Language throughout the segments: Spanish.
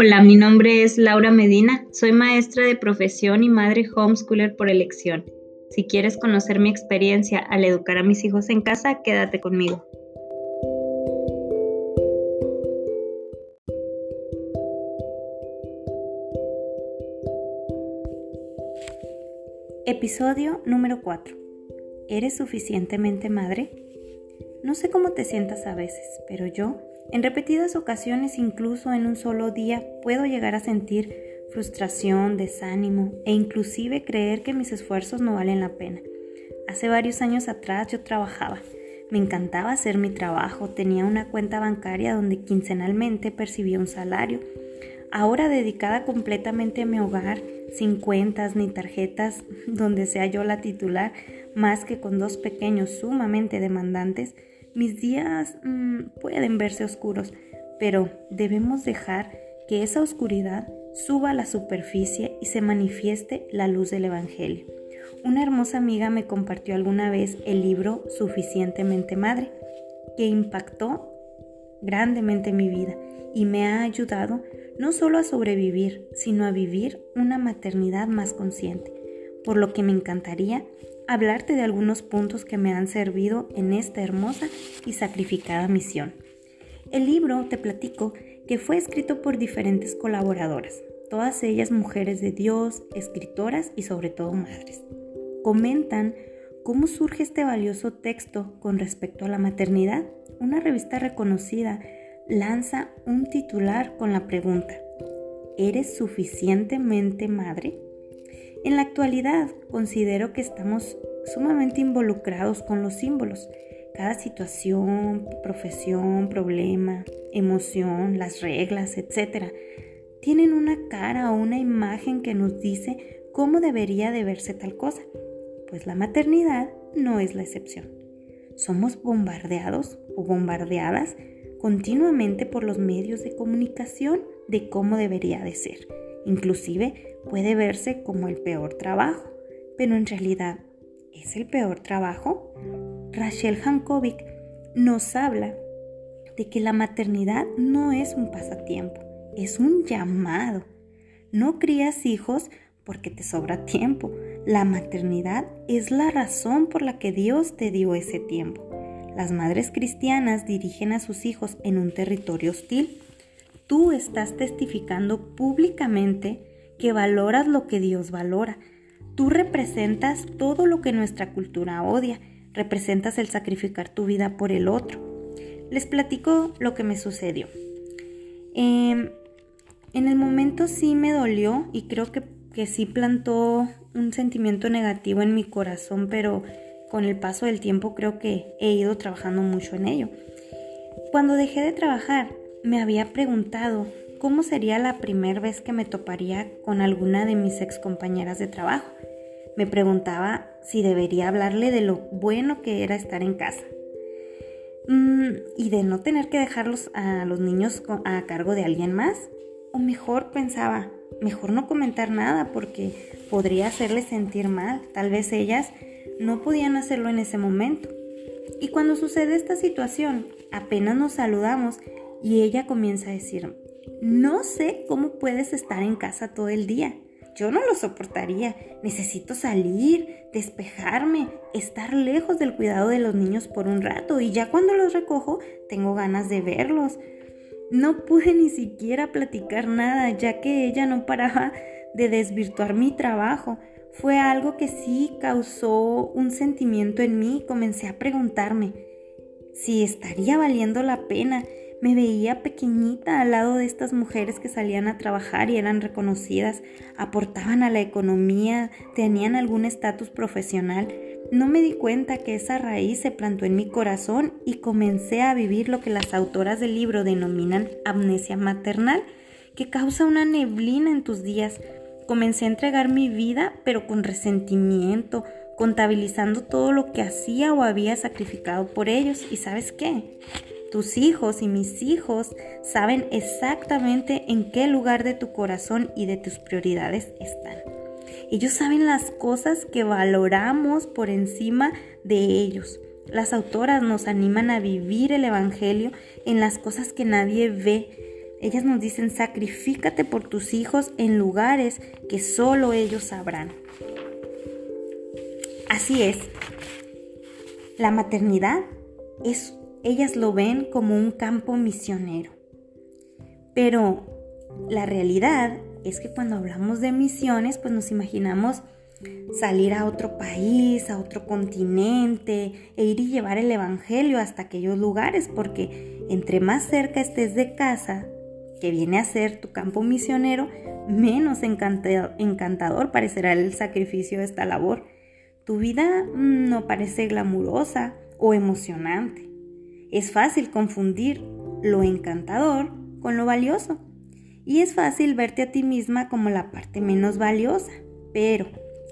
Hola, mi nombre es Laura Medina, soy maestra de profesión y madre homeschooler por elección. Si quieres conocer mi experiencia al educar a mis hijos en casa, quédate conmigo. Episodio número 4. ¿Eres suficientemente madre? No sé cómo te sientas a veces, pero yo, en repetidas ocasiones, incluso en un solo día, puedo llegar a sentir frustración, desánimo e inclusive creer que mis esfuerzos no valen la pena. Hace varios años atrás yo trabajaba. Me encantaba hacer mi trabajo, tenía una cuenta bancaria donde quincenalmente percibía un salario. Ahora dedicada completamente a mi hogar, sin cuentas ni tarjetas donde sea yo la titular, más que con dos pequeños sumamente demandantes, mis días mm, pueden verse oscuros, pero debemos dejar que esa oscuridad suba a la superficie y se manifieste la luz del Evangelio. Una hermosa amiga me compartió alguna vez el libro Suficientemente Madre, que impactó grandemente mi vida y me ha ayudado no solo a sobrevivir, sino a vivir una maternidad más consciente, por lo que me encantaría hablarte de algunos puntos que me han servido en esta hermosa y sacrificada misión. El libro, te platico, que fue escrito por diferentes colaboradoras, todas ellas mujeres de Dios, escritoras y sobre todo madres. Comentan cómo surge este valioso texto con respecto a la maternidad. Una revista reconocida lanza un titular con la pregunta, ¿eres suficientemente madre? En la actualidad considero que estamos sumamente involucrados con los símbolos. Cada situación, profesión, problema, emoción, las reglas, etc. tienen una cara o una imagen que nos dice cómo debería de verse tal cosa. Pues la maternidad no es la excepción. Somos bombardeados o bombardeadas continuamente por los medios de comunicación de cómo debería de ser Inclusive puede verse como el peor trabajo, pero en realidad es el peor trabajo. Rachel Hankovic nos habla de que la maternidad no es un pasatiempo, es un llamado. No crías hijos porque te sobra tiempo. La maternidad es la razón por la que Dios te dio ese tiempo. Las madres cristianas dirigen a sus hijos en un territorio hostil tú estás testificando públicamente que valoras lo que Dios valora. Tú representas todo lo que nuestra cultura odia, representas el sacrificar tu vida por el otro. Les platico lo que me sucedió. Em, en el momento sí me dolió y creo que, que sí plantó un sentimiento negativo en mi corazón, pero con el paso del tiempo creo que he ido trabajando mucho en ello. Cuando dejé de trabajar, me había preguntado cómo sería la primera vez que me toparía con alguna de mis ex compañeras de trabajo. Me preguntaba si debería hablarle de lo bueno que era estar en casa mm, y de no tener que dejarlos a los niños a cargo de alguien más. O mejor pensaba, mejor no comentar nada porque podría hacerles sentir mal. Tal vez ellas no podían hacerlo en ese momento. Y cuando sucede esta situación, apenas nos saludamos, y ella comienza a decir, no sé cómo puedes estar en casa todo el día. Yo no lo soportaría. Necesito salir, despejarme, estar lejos del cuidado de los niños por un rato y ya cuando los recojo tengo ganas de verlos. No pude ni siquiera platicar nada ya que ella no paraba de desvirtuar mi trabajo. Fue algo que sí causó un sentimiento en mí. Comencé a preguntarme si estaría valiendo la pena me veía pequeñita al lado de estas mujeres que salían a trabajar y eran reconocidas, aportaban a la economía, tenían algún estatus profesional. No me di cuenta que esa raíz se plantó en mi corazón y comencé a vivir lo que las autoras del libro denominan amnesia maternal, que causa una neblina en tus días. Comencé a entregar mi vida, pero con resentimiento, contabilizando todo lo que hacía o había sacrificado por ellos. ¿Y sabes qué? Tus hijos y mis hijos saben exactamente en qué lugar de tu corazón y de tus prioridades están. Ellos saben las cosas que valoramos por encima de ellos. Las autoras nos animan a vivir el Evangelio en las cosas que nadie ve. Ellas nos dicen, sacrifícate por tus hijos en lugares que solo ellos sabrán. Así es. La maternidad es, ellas lo ven como un campo misionero. Pero la realidad es que cuando hablamos de misiones, pues nos imaginamos salir a otro país, a otro continente, e ir y llevar el Evangelio hasta aquellos lugares, porque entre más cerca estés de casa, que viene a ser tu campo misionero, menos encantador parecerá el sacrificio de esta labor. Tu vida mm, no parece glamurosa o emocionante. Es fácil confundir lo encantador con lo valioso. Y es fácil verte a ti misma como la parte menos valiosa. Pero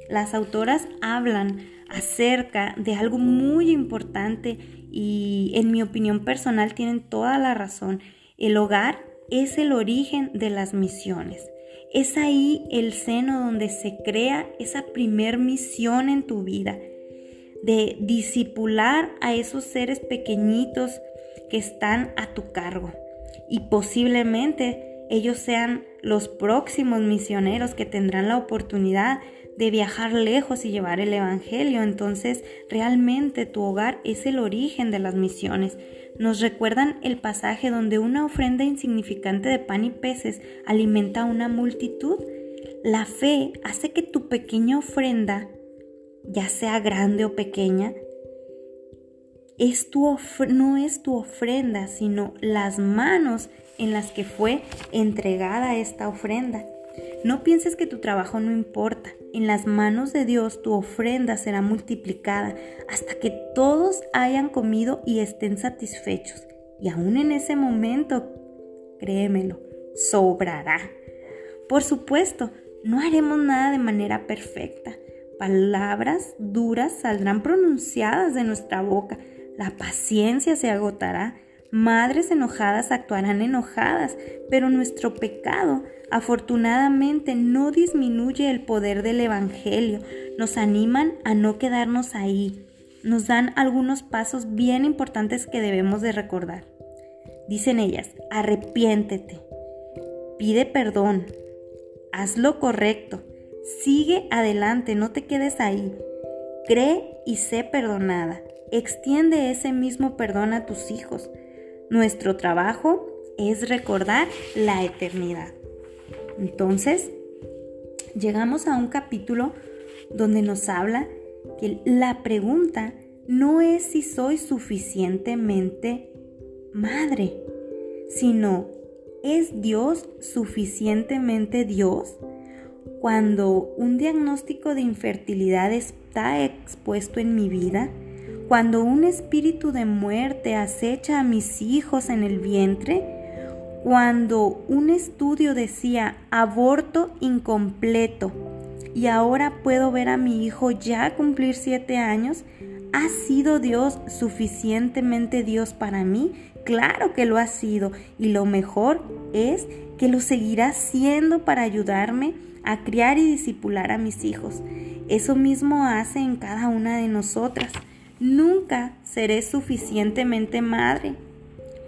las autoras hablan acerca de algo muy importante y en mi opinión personal tienen toda la razón. El hogar es el origen de las misiones. Es ahí el seno donde se crea esa primer misión en tu vida, de disipular a esos seres pequeñitos que están a tu cargo. Y posiblemente ellos sean los próximos misioneros que tendrán la oportunidad de viajar lejos y llevar el Evangelio. Entonces, realmente tu hogar es el origen de las misiones. Nos recuerdan el pasaje donde una ofrenda insignificante de pan y peces alimenta a una multitud. La fe hace que tu pequeña ofrenda, ya sea grande o pequeña, es tu no es tu ofrenda, sino las manos en las que fue entregada esta ofrenda. No pienses que tu trabajo no importa. En las manos de Dios tu ofrenda será multiplicada hasta que todos hayan comido y estén satisfechos. Y aún en ese momento, créemelo, sobrará. Por supuesto, no haremos nada de manera perfecta. Palabras duras saldrán pronunciadas de nuestra boca. La paciencia se agotará Madres enojadas actuarán enojadas, pero nuestro pecado afortunadamente no disminuye el poder del Evangelio. Nos animan a no quedarnos ahí. Nos dan algunos pasos bien importantes que debemos de recordar. Dicen ellas, arrepiéntete, pide perdón, haz lo correcto, sigue adelante, no te quedes ahí. Cree y sé perdonada. Extiende ese mismo perdón a tus hijos. Nuestro trabajo es recordar la eternidad. Entonces, llegamos a un capítulo donde nos habla que la pregunta no es si soy suficientemente madre, sino ¿es Dios suficientemente Dios? Cuando un diagnóstico de infertilidad está expuesto en mi vida, cuando un espíritu de muerte acecha a mis hijos en el vientre, cuando un estudio decía aborto incompleto y ahora puedo ver a mi hijo ya cumplir siete años, ¿ha sido Dios suficientemente Dios para mí? Claro que lo ha sido y lo mejor es que lo seguirá siendo para ayudarme a criar y disipular a mis hijos. Eso mismo hace en cada una de nosotras. Nunca seré suficientemente madre,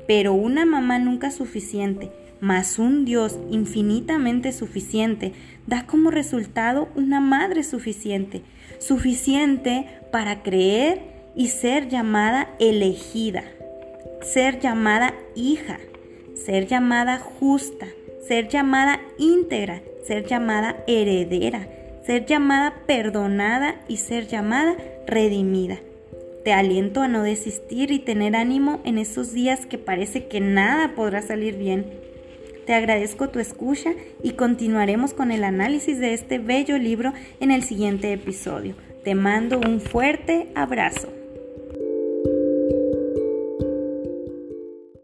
pero una mamá nunca suficiente, más un Dios infinitamente suficiente, da como resultado una madre suficiente, suficiente para creer y ser llamada elegida, ser llamada hija, ser llamada justa, ser llamada íntegra, ser llamada heredera, ser llamada perdonada y ser llamada redimida. Te aliento a no desistir y tener ánimo en esos días que parece que nada podrá salir bien. Te agradezco tu escucha y continuaremos con el análisis de este bello libro en el siguiente episodio. Te mando un fuerte abrazo.